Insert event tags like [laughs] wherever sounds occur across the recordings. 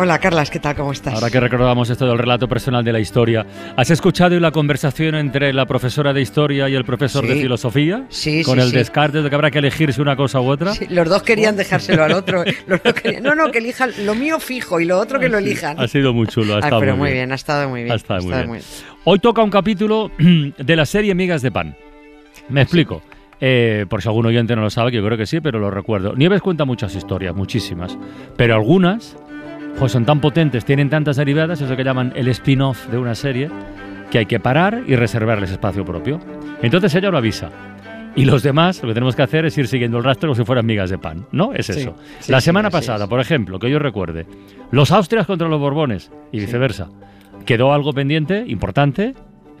Hola Carlas, ¿qué tal? ¿Cómo estás? Ahora que recordamos esto del relato personal de la historia, ¿has escuchado la conversación entre la profesora de historia y el profesor de filosofía? Sí, Con sí, el sí. descarte de que habrá que elegirse una cosa u otra. Sí, los dos querían dejárselo al otro. [laughs] Los dos querían- no, no, que elijan lo mío fijo y lo otro que lo elijan. Ha sido muy chulo, ha estado pero muy bien. bien. ha estado muy bien. Ha estado muy bien. Hoy toca un capítulo [clears throat] de la serie Migas de Pan. Me explico. Eh, por si algún oyente no lo sabe, que yo creo que sí, pero lo recuerdo. Nieves cuenta muchas historias, muchísimas. Pero algunas pues son tan potentes, tienen tantas derivadas, eso que llaman el spin-off de una serie, que hay que parar y reservarles espacio propio. Entonces ella lo avisa. Y los demás lo que tenemos que hacer es ir siguiendo el rastro como si fueran migas de pan, ¿no? Es Sí, eso. sí, la semana pasada, por ejemplo, que yo recuerde, los Austrias contra los Borbones y viceversa. Quedó algo pendiente, importante.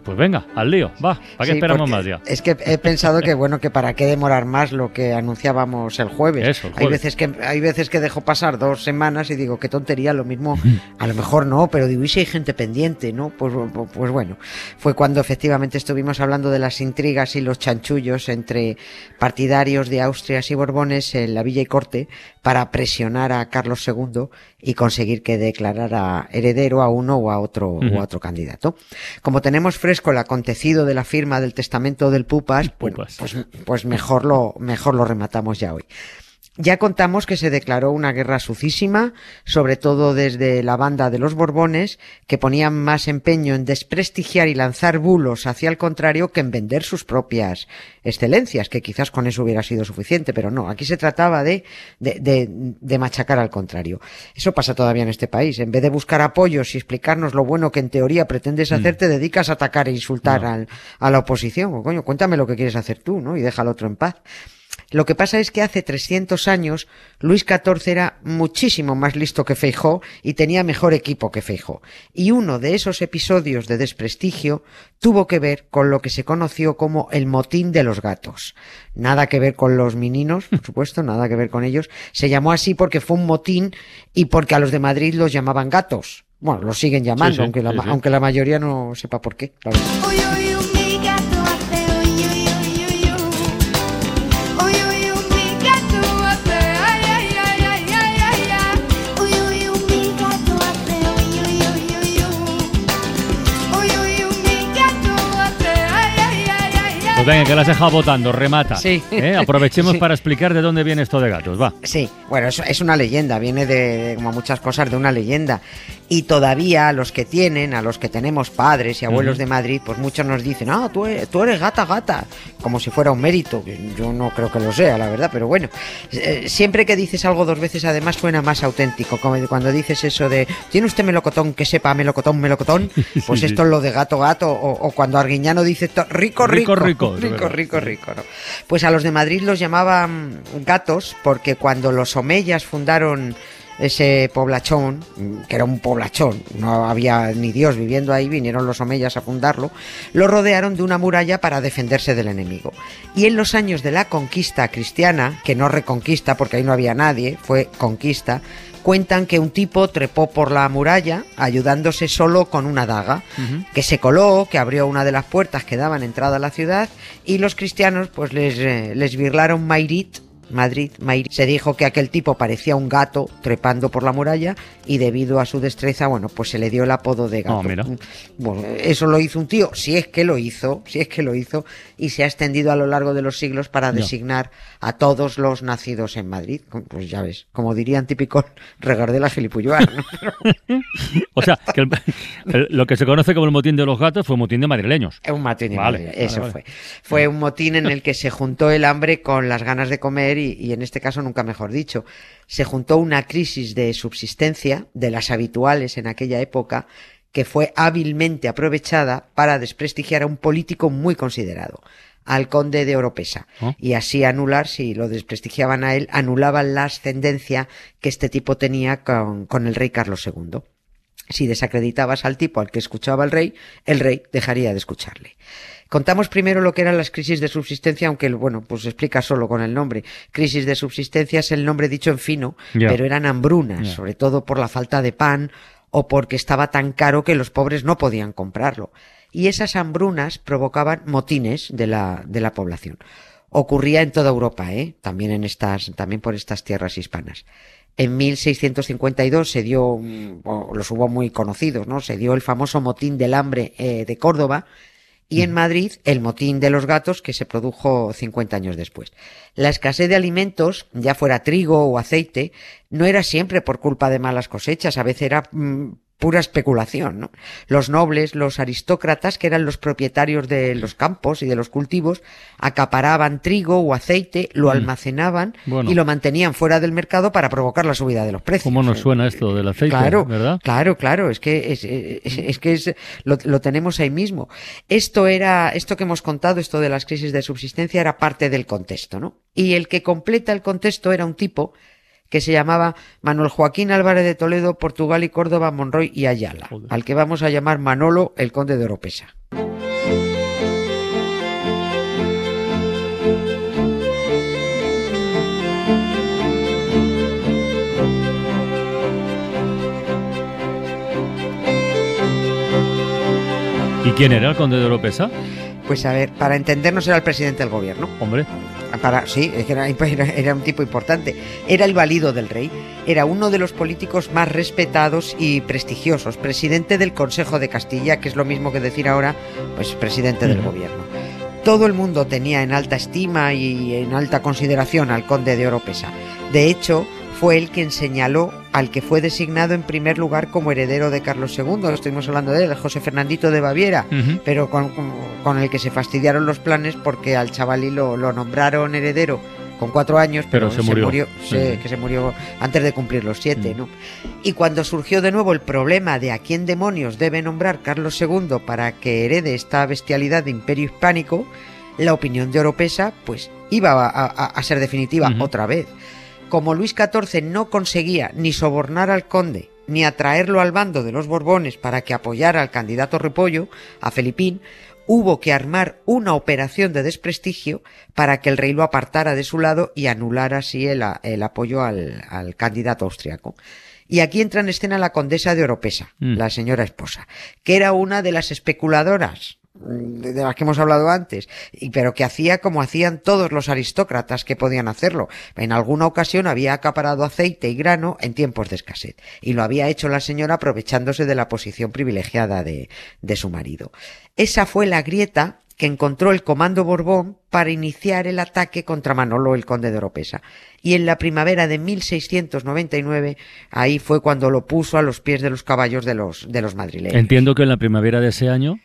Pues venga, al lío, va. ¿Para qué Sí, esperamos más ya? Es que he pensado que bueno, que para qué demorar más lo que anunciábamos el jueves. Eso, el Hay veces que hay veces que dejo pasar dos semanas y digo, qué tontería, lo mismo, [laughs] a lo mejor no, pero digo, ¿y si hay gente pendiente, no? Pues, pues bueno, fue cuando efectivamente estuvimos hablando de las intrigas y los chanchullos entre partidarios de Austrias y Borbones en la Villa y Corte para presionar a Carlos II y conseguir que declarara heredero a uno o a otro o a otro candidato. Como tenemos fresco el acontecido de la firma del testamento del Pupas, bueno, pues, pues mejor lo mejor lo rematamos ya hoy. Ya contamos que se declaró una guerra sucísima, sobre todo desde la banda de los Borbones, que ponían más empeño en desprestigiar y lanzar bulos hacia el contrario que en vender sus propias excelencias, que quizás con eso hubiera sido suficiente, pero no, aquí se trataba de, de, de- de machacar al contrario. Eso pasa todavía en este país. En vez de buscar apoyos y explicarnos lo bueno que en teoría pretendes hacer, te dedicas a atacar e insultar No. al- a la oposición. O, coño, cuéntame lo que quieres hacer tú, ¿no? Y deja al otro en paz. Lo que pasa es que hace 300 años Luis XIV era muchísimo más listo que Feijó y tenía mejor equipo que Feijó. Y uno de esos episodios de desprestigio tuvo que ver con lo que se conoció como el motín de los gatos. Nada que ver con los meninos, por [laughs] supuesto, nada que ver con ellos. Se llamó así porque fue un motín y porque a los de Madrid los llamaban gatos. Bueno, los siguen llamando, Sí, sí, aunque, la, sí, ma- sí. aunque la mayoría no sepa por qué. Uy, uy, venga, que la has dejado votando, remata. Sí. ¿Eh? Aprovechemos [laughs] Sí. para explicar de dónde viene esto de gatos, va. Sí, bueno, es, es una leyenda, viene de, de, como muchas cosas, de una leyenda. Y todavía a los que tienen, a los que tenemos padres y abuelos de Madrid, pues muchos nos dicen, ah, tú eres, tú eres gata, gata, como si fuera un mérito. Yo no creo que lo sea, la verdad, pero bueno. Eh, siempre que dices algo dos veces, además suena más auténtico, como cuando dices eso de, ¿tiene usted melocotón que sepa melocotón, melocotón? [laughs] Pues Sí, esto sí. es lo de gato, gato, o, o cuando Arguiñano dice, rico, Rico, rico, rico, rico, rico, rico, ¿no? Pues a los de Madrid los llamaban gatos porque cuando los omeyas fundaron ese poblachón, mm, que era un poblachón, no había ni Dios viviendo ahí, vinieron los omeyas a fundarlo, lo rodearon de una muralla para defenderse del enemigo. Y en los años de la conquista cristiana, que no reconquista porque ahí no había nadie, fue conquista, cuentan que un tipo trepó por la muralla ayudándose solo con una daga, que se coló, que abrió una de las puertas que daban entrada a la ciudad y los cristianos pues les, eh, les birlaron Mairit, Madrid, Mairit. Se dijo que aquel tipo parecía un gato trepando por la muralla y debido a su destreza, bueno, pues se le dio el apodo de gato. Oh, mira. Bueno, eso lo hizo un tío, si es que lo hizo, si es que lo hizo, y se ha extendido a lo largo de los siglos para designar a todos los nacidos en Madrid. Pues ya ves, como dirían típico [laughs] regardela gilipulloa, ¿no? [laughs] O sea, que el- el- lo que se conoce como el motín de los gatos fue un motín de madrileños. Es un motín, de Vale, Madrid, vale, eso vale. fue. Fue un motín en el que se juntó el hambre con las ganas de comer y, y en este caso nunca mejor dicho. Se juntó una crisis de subsistencia de las habituales en aquella época que fue hábilmente aprovechada para desprestigiar a un político muy considerado, al conde de Oropesa, y así anular, si lo desprestigiaban a él, anulaban la ascendencia que este tipo tenía con, con el rey Carlos II. Si desacreditabas al tipo al que escuchaba el rey, el rey dejaría de escucharle. Contamos primero lo que eran las crisis de subsistencia, aunque, bueno, pues explica solo con el nombre. Crisis de subsistencia es el nombre dicho en fino, pero eran hambrunas, sobre todo por la falta de pan o porque estaba tan caro que los pobres no podían comprarlo. Y esas hambrunas provocaban motines de la, de la población. Ocurría en toda Europa, ¿eh? También en estas, también por estas tierras hispanas. En 1652 se dio, los hubo muy conocidos, ¿no? Se dio el famoso motín del hambre eh, de Córdoba y en Madrid el motín de los gatos que se produjo 50 años después. La escasez de alimentos, ya fuera trigo o aceite, no era siempre por culpa de malas cosechas, a veces era mm, pura especulación, ¿no? Los nobles, los aristócratas, que eran los propietarios de los campos y de los cultivos, acaparaban trigo o aceite, lo Mm. almacenaban Bueno. y lo mantenían fuera del mercado para provocar la subida de los precios. ¿Cómo nos suena esto del aceite? Claro, ¿Verdad? claro, claro, es que es, es- es que es, lo, lo tenemos ahí mismo. Esto era, esto que hemos contado, esto de las crisis de subsistencia era parte del contexto, ¿no? Y el que completa el contexto era un tipo que se llamaba Manuel Joaquín Álvarez de Toledo, Portugal y Córdoba, Monroy y Ayala, Joder. al que vamos a llamar Manolo el Conde de Oropesa. ¿Y quién era el conde de Oropesa? Pues a ver, para entendernos era el presidente del gobierno. Hombre, Para, sí, era, era- un tipo importante. Era el valido del rey. Era uno de los políticos más respetados y prestigiosos. Presidente del Consejo de Castilla, que es lo mismo que decir ahora, pues presidente del gobierno. Todo el mundo tenía en alta estima y en alta consideración al conde de Oropesa. De hecho, fue él quien señaló al que fue designado en primer lugar como heredero de Carlos II. Lo estuvimos hablando de él, José Fernandito de Baviera pero con, con- con el que se fastidiaron los planes porque al chavalí lo, lo nombraron heredero con cuatro años, Pero pero, se murió. se- Sí. que se murió antes de cumplir los siete, Mm. ¿no? Y cuando surgió de nuevo el problema de a quién demonios debe nombrar Carlos II para que herede esta bestialidad de imperio hispánico, la opinión de Oropesa, pues iba a, a- a ser definitiva otra vez. Como Luis XIV no conseguía ni sobornar al conde ni atraerlo al bando de los Borbones para que apoyara al candidato Repollo, a Felipín, hubo que armar una operación de desprestigio para que el rey lo apartara de su lado y anulara así el, apoyo al, al candidato austriaco. Y aquí entra en escena la condesa de Oropesa, Mm. la señora esposa, que era una de las especuladoras de de las que hemos hablado antes, y, pero que hacía como hacían todos los aristócratas que podían hacerlo. En alguna ocasión había acaparado aceite y grano en tiempos de escasez, y lo había hecho la señora aprovechándose de la posición privilegiada de, de su marido. Esa fue la grieta que encontró el comando Borbón para iniciar el ataque contra Manolo el conde de Oropesa. Y en la primavera de 1699, ahí fue cuando lo puso a los pies de los caballos de los, de los madrileños. entiendo que en la primavera de ese año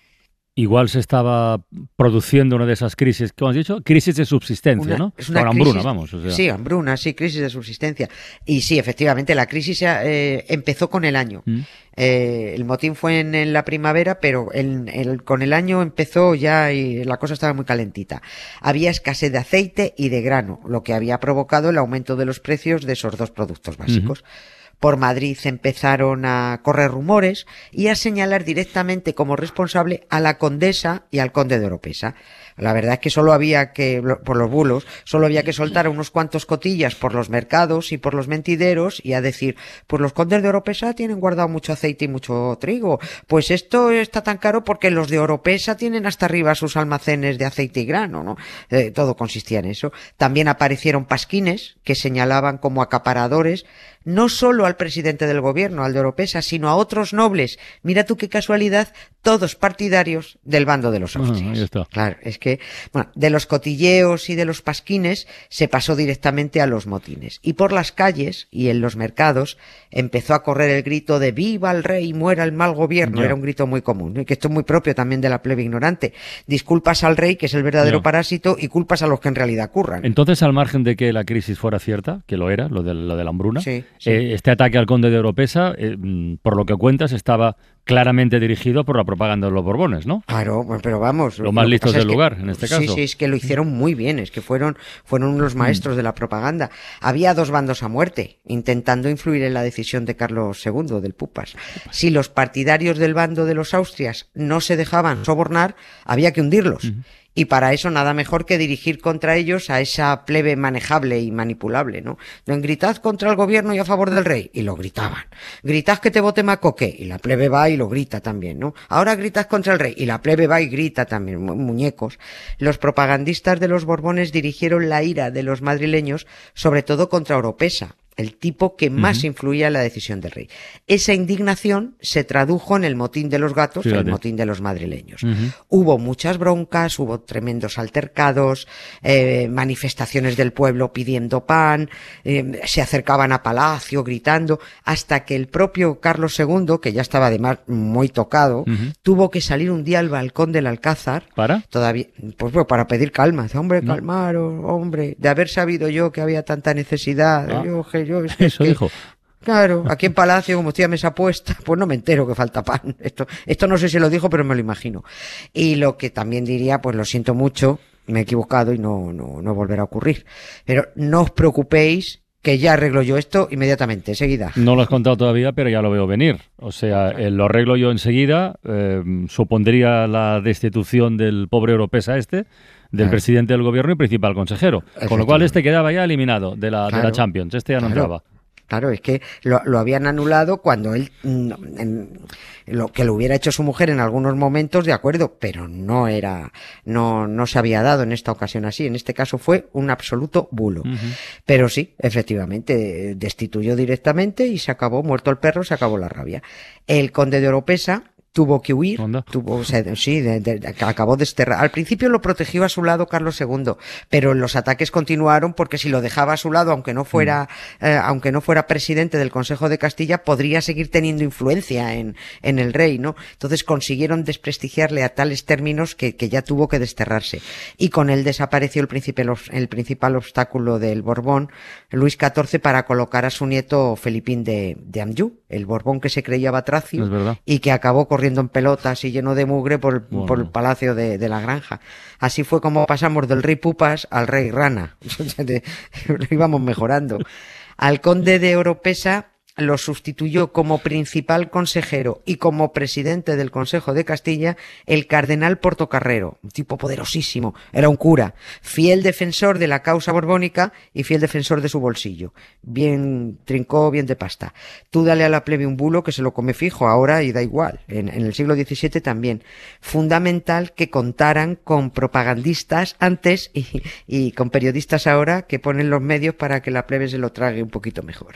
igual se estaba produciendo una de esas crisis, ¿cómo has dicho? Crisis de subsistencia, Una- ¿no? es una hambruna, crisis- vamos. o sea. Sí, hambruna, sí, crisis de subsistencia. Y sí, efectivamente, la crisis eh, empezó con el año. Mm. Eh, el motín fue en, en la primavera, pero en- con el año empezó ya y la cosa estaba muy calentita. Había escasez de aceite y de grano, lo que había provocado el aumento de los precios de esos dos productos básicos. Por Madrid empezaron a correr rumores y a señalar directamente como responsable a la condesa y al conde de Oropesa. La verdad es que solo había que, por los bulos, solo había que soltar unos cuantos cotillas por los mercados y por los mentideros y a decir, pues los condes de Oropesa tienen guardado mucho aceite y mucho trigo. Pues esto está tan caro porque los de Oropesa tienen hasta arriba sus almacenes de aceite y grano, ¿no? Eh, todo consistía en eso. También aparecieron pasquines que señalaban como acaparadores no solo al presidente del gobierno, al de Oropesa, sino a otros nobles. Mira tú qué casualidad, todos partidarios del bando de los Ah, Austrias. ahí está. Claro, es que, bueno, de los cotilleos y de los pasquines se pasó directamente a los motines. Y por las calles y en los mercados empezó a correr el grito de viva el rey, muera el mal gobierno. Era un grito muy común, y que esto es muy propio también de la plebe ignorante. Disculpas al rey, que es el verdadero parásito, y culpas a los que en realidad curran. Entonces, al margen de que la crisis fuera cierta, que lo era, lo de, lo de la hambruna, Sí, sí. eh, este ataque al conde de Oropesa, eh, mm, por lo que cuentas, estaba claramente dirigido por la propaganda de los Borbones, ¿no? Claro, pues, pero vamos. Los más lo listos del que- lugar, en este Sí, caso. Mm. sí, es que lo hicieron muy bien, es que fueron, fueron los maestros de la propaganda. Había dos bandos a muerte, intentando influir en la decisión de Carlos II, del Pupas. Si los partidarios del bando de los Austrias no se dejaban sobornar, había que hundirlos. Y para eso nada mejor que dirigir contra ellos a esa plebe manejable y manipulable, ¿no? Gritad contra el gobierno y a favor del rey. Y lo gritaban. Gritad que te vote Macoque. Y la plebe va y lo grita también, ¿no? Ahora gritad contra el rey. Y la plebe va y grita también, mu- muñecos. Los propagandistas de los Borbones dirigieron la ira de los madrileños, sobre todo contra Oropesa, el tipo que más influía en la decisión del rey. Esa indignación se tradujo en el motín de los gatos, el Fíjate. motín de los madrileños. Hubo muchas broncas, hubo tremendos altercados, eh, manifestaciones del pueblo pidiendo pan, eh, se acercaban a palacio gritando, hasta que el propio Carlos II, que ya estaba además muy tocado, tuvo que salir un día al balcón del Alcázar ¿Para? todavía, pues bueno, para pedir calma. Dice, hombre, No. calmaros, hombre, de haber sabido yo que había tanta necesidad. Ah. Yo, yo, es que- Eso que- dijo. Claro, aquí en Palacio, como estoy a mesa puesta, pues no me entero que falta pan. Esto, esto no sé si lo dijo, pero me lo imagino. Y lo que también diría, pues lo siento mucho, me he equivocado y no, no, no volverá a ocurrir. Pero no os preocupéis, que ya arreglo yo esto inmediatamente, enseguida. No lo has contado todavía, pero ya lo veo venir. O sea, eh, lo arreglo yo enseguida. eh, supondría la destitución del pobre Europesa este, del Claro. presidente del gobierno y principal consejero. Con lo cual este quedaba ya eliminado de la, de la. Champions. Este ya no Claro. entraba. Claro, es que lo, lo habían anulado cuando él, mm, en- lo que lo hubiera hecho su mujer en algunos momentos, de acuerdo, pero no era, no, no se había dado en esta ocasión así. En este caso fue un absoluto bulo. Pero sí, efectivamente, destituyó directamente y se acabó, muerto el perro, se acabó la rabia. El conde de Oropesa tuvo que huir, Anda. tuvo, se- sí, de- de- acabó desterrado. Al principio lo protegió a su lado Carlos II, pero los ataques continuaron porque si lo dejaba a su lado, aunque no fuera, eh, aunque no fuera presidente del Consejo de Castilla, podría seguir teniendo influencia en, en el rey, ¿no? Entonces consiguieron desprestigiarle a tales términos que, que ya tuvo que desterrarse. Y con él desapareció el, príncipe, el principal obstáculo del Borbón, Luis XIV, para colocar a su nieto Felipín de, de Anjou, el Borbón que se creía batracio y que acabó corriendo en pelotas y lleno de mugre por, el- Bueno. por el palacio de, de la granja. Así fue como pasamos del rey Pupas al rey Rana. [laughs] Lo íbamos mejorando. Al conde de Oropesa lo sustituyó como principal consejero y como presidente del Consejo de Castilla el cardenal Portocarrero, un tipo poderosísimo, era un cura, fiel defensor de la causa borbónica y fiel defensor de su bolsillo. Bien trincó, bien de pasta. Tú dale a la plebe un bulo que se lo come fijo ahora y da igual. En, el siglo XVII también. Fundamental que contaran con propagandistas antes y, con periodistas ahora que ponen los medios para que la plebe se lo trague un poquito mejor.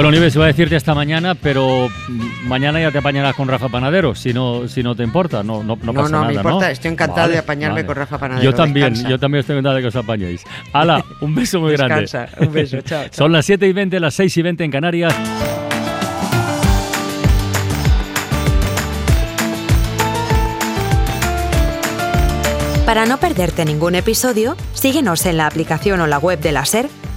Bueno, Nieves, iba a decirte hasta mañana, pero mañana ya te apañarás con Rafa Panadero, si no, si no te importa. No, no, no No, pasa no, nada, me importa, estoy encantado de apañarme con Rafa Panadero, Yo también, descansa. yo también estoy encantado de que os apañéis. Hala, un beso muy grande. Descansa, un beso, [laughs] chao, chao. Son las 7 y 20, las 6 y 20 en Canarias. Para no perderte ningún episodio, síguenos en la aplicación o la web de la SER,